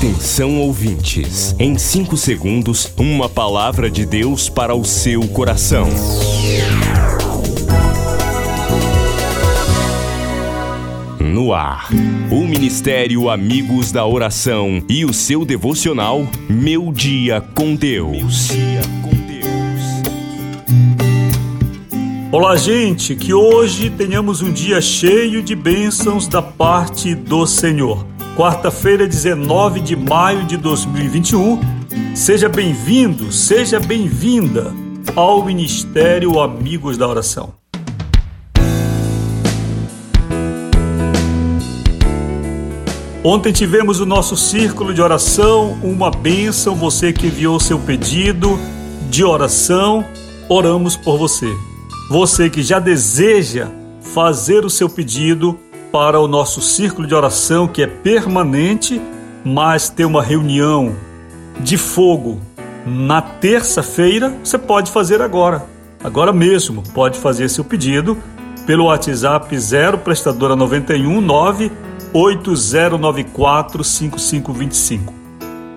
Atenção ouvintes, em 5 segundos, uma palavra de Deus para o seu coração. No ar, o Ministério Amigos da Oração e o seu devocional Meu Dia com Deus. Olá, gente, que hoje tenhamos um dia cheio de bênçãos da parte do Senhor quarta-feira, 19 de maio de 2021. Seja bem-vindo, seja bem-vinda ao Ministério Amigos da Oração. Ontem tivemos o nosso círculo de oração, uma bênção, você que enviou seu pedido de oração, oramos por você. Você que já deseja fazer o seu pedido, para o nosso círculo de oração que é permanente, mas ter uma reunião de fogo na terça-feira, você pode fazer agora. Agora mesmo, pode fazer seu pedido pelo WhatsApp 0 prestadora 91 9 8094 5525.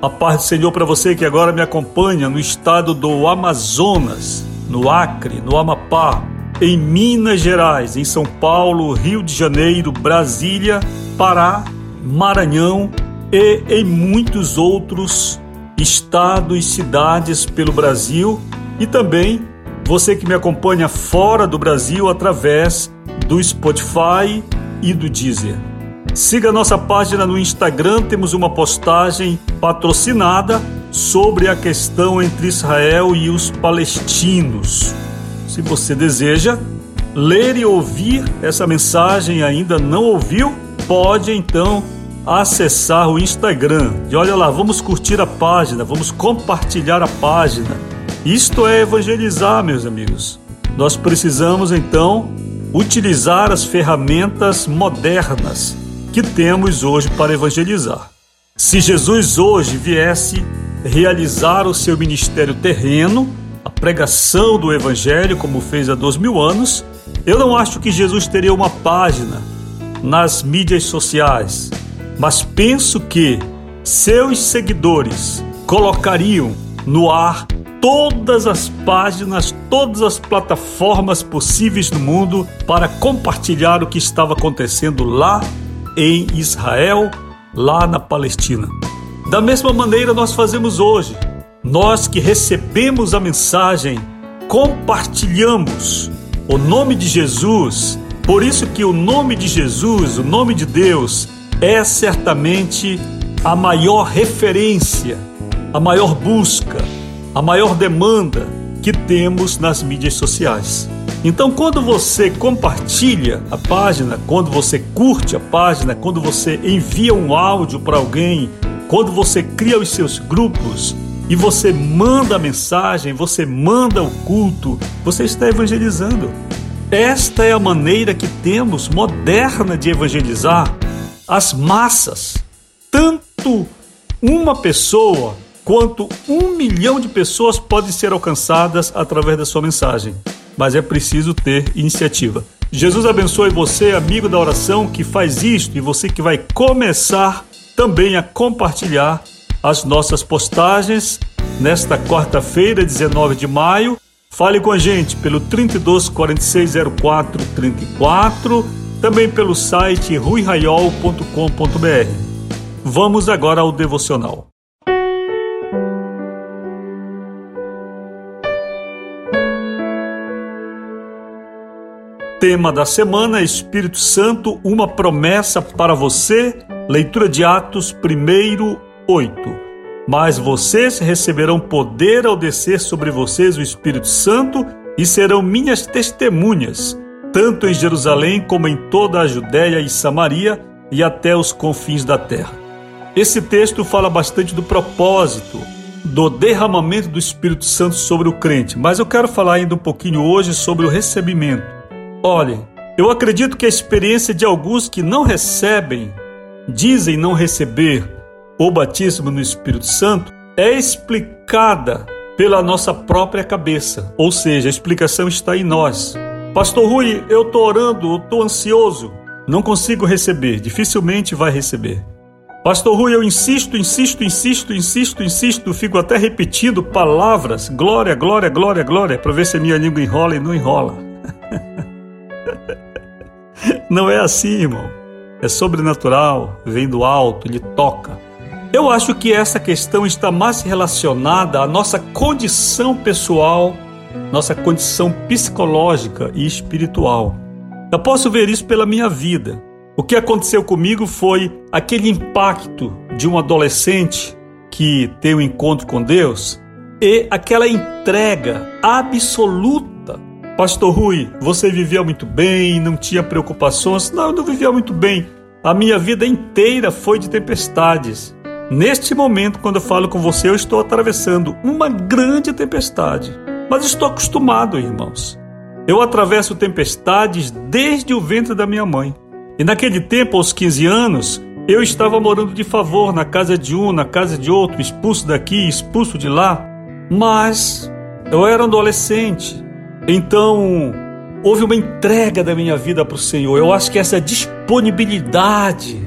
A paz do Senhor para você que agora me acompanha no estado do Amazonas, no Acre, no Amapá, em Minas Gerais, em São Paulo, Rio de Janeiro, Brasília, Pará, Maranhão e em muitos outros estados e cidades pelo Brasil e também você que me acompanha fora do Brasil através do Spotify e do Deezer. Siga nossa página no Instagram, temos uma postagem patrocinada sobre a questão entre Israel e os palestinos. Se você deseja ler e ouvir essa mensagem e ainda não ouviu, pode então acessar o Instagram. E olha lá, vamos curtir a página, vamos compartilhar a página. Isto é evangelizar, meus amigos. Nós precisamos então utilizar as ferramentas modernas que temos hoje para evangelizar. Se Jesus hoje viesse realizar o seu ministério terreno, a pregação do Evangelho, como fez há dois mil anos, eu não acho que Jesus teria uma página nas mídias sociais, mas penso que seus seguidores colocariam no ar todas as páginas, todas as plataformas possíveis no mundo para compartilhar o que estava acontecendo lá em Israel, lá na Palestina. Da mesma maneira nós fazemos hoje. Nós que recebemos a mensagem, compartilhamos o nome de Jesus. Por isso que o nome de Jesus, o nome de Deus, é certamente a maior referência, a maior busca, a maior demanda que temos nas mídias sociais. Então, quando você compartilha a página, quando você curte a página, quando você envia um áudio para alguém, quando você cria os seus grupos, e você manda a mensagem, você manda o culto, você está evangelizando. Esta é a maneira que temos moderna de evangelizar as massas. Tanto uma pessoa quanto um milhão de pessoas podem ser alcançadas através da sua mensagem. Mas é preciso ter iniciativa. Jesus abençoe você, amigo da oração, que faz isto e você que vai começar também a compartilhar as nossas postagens nesta quarta-feira, 19 de maio. Fale com a gente pelo 32 46 04 34, também pelo site ruiraiol.com.br. Vamos agora ao devocional. Tema da semana: Espírito Santo, uma promessa para você. Leitura de Atos 1, 8. Mas vocês receberão poder ao descer sobre vocês o Espírito Santo e serão minhas testemunhas, tanto em Jerusalém como em toda a Judéia e Samaria e até os confins da terra. Esse texto fala bastante do propósito do derramamento do Espírito Santo sobre o crente, mas eu quero falar ainda um pouquinho hoje sobre o recebimento. Olhem, eu acredito que a experiência de alguns que não recebem, dizem não receber o batismo no Espírito Santo é explicada pela nossa própria cabeça, ou seja, a explicação está em nós. Pastor Rui, eu estou orando, estou ansioso, não consigo receber, dificilmente vai receber. Pastor Rui, eu insisto, insisto, insisto, insisto, insisto, fico até repetindo palavras, glória, glória, glória, glória, para ver se a minha língua enrola e não enrola. não é assim, irmão. É sobrenatural, vem do alto, ele toca. Eu acho que essa questão está mais relacionada à nossa condição pessoal, nossa condição psicológica e espiritual. Eu posso ver isso pela minha vida. O que aconteceu comigo foi aquele impacto de um adolescente que tem um encontro com Deus e aquela entrega absoluta. Pastor Rui, você vivia muito bem, não tinha preocupações? Não, eu não vivia muito bem. A minha vida inteira foi de tempestades. Neste momento, quando eu falo com você, eu estou atravessando uma grande tempestade. Mas estou acostumado, irmãos. Eu atravesso tempestades desde o ventre da minha mãe. E naquele tempo, aos 15 anos, eu estava morando de favor na casa de um, na casa de outro, expulso daqui, expulso de lá. Mas eu era adolescente. Então, houve uma entrega da minha vida para o Senhor. Eu acho que essa disponibilidade,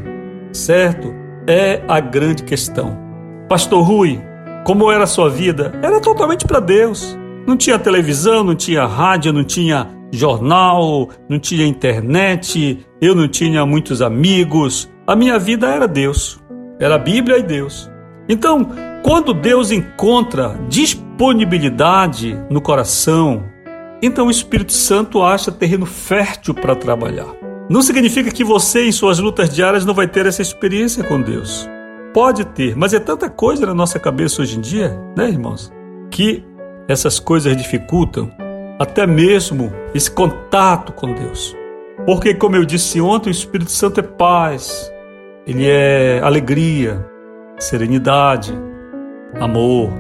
certo? É a grande questão. Pastor Rui, como era a sua vida? Era totalmente para Deus. Não tinha televisão, não tinha rádio, não tinha jornal, não tinha internet, eu não tinha muitos amigos. A minha vida era Deus, era a Bíblia e Deus. Então, quando Deus encontra disponibilidade no coração, então o Espírito Santo acha terreno fértil para trabalhar. Não significa que você, em suas lutas diárias, não vai ter essa experiência com Deus. Pode ter, mas é tanta coisa na nossa cabeça hoje em dia, né, irmãos? Que essas coisas dificultam até mesmo esse contato com Deus. Porque, como eu disse ontem, o Espírito Santo é paz, ele é alegria, serenidade, amor.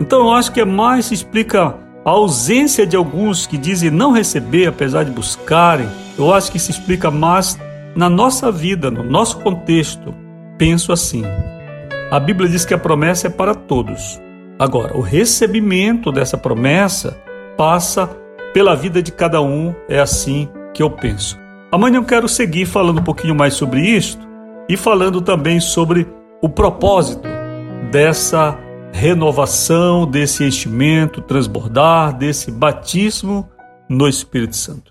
Então, eu acho que é mais explica a ausência de alguns que dizem não receber, apesar de buscarem. Eu acho que se explica mais na nossa vida, no nosso contexto. Penso assim. A Bíblia diz que a promessa é para todos. Agora, o recebimento dessa promessa passa pela vida de cada um, é assim que eu penso. Amanhã eu quero seguir falando um pouquinho mais sobre isto e falando também sobre o propósito dessa renovação, desse enchimento, transbordar, desse batismo no Espírito Santo.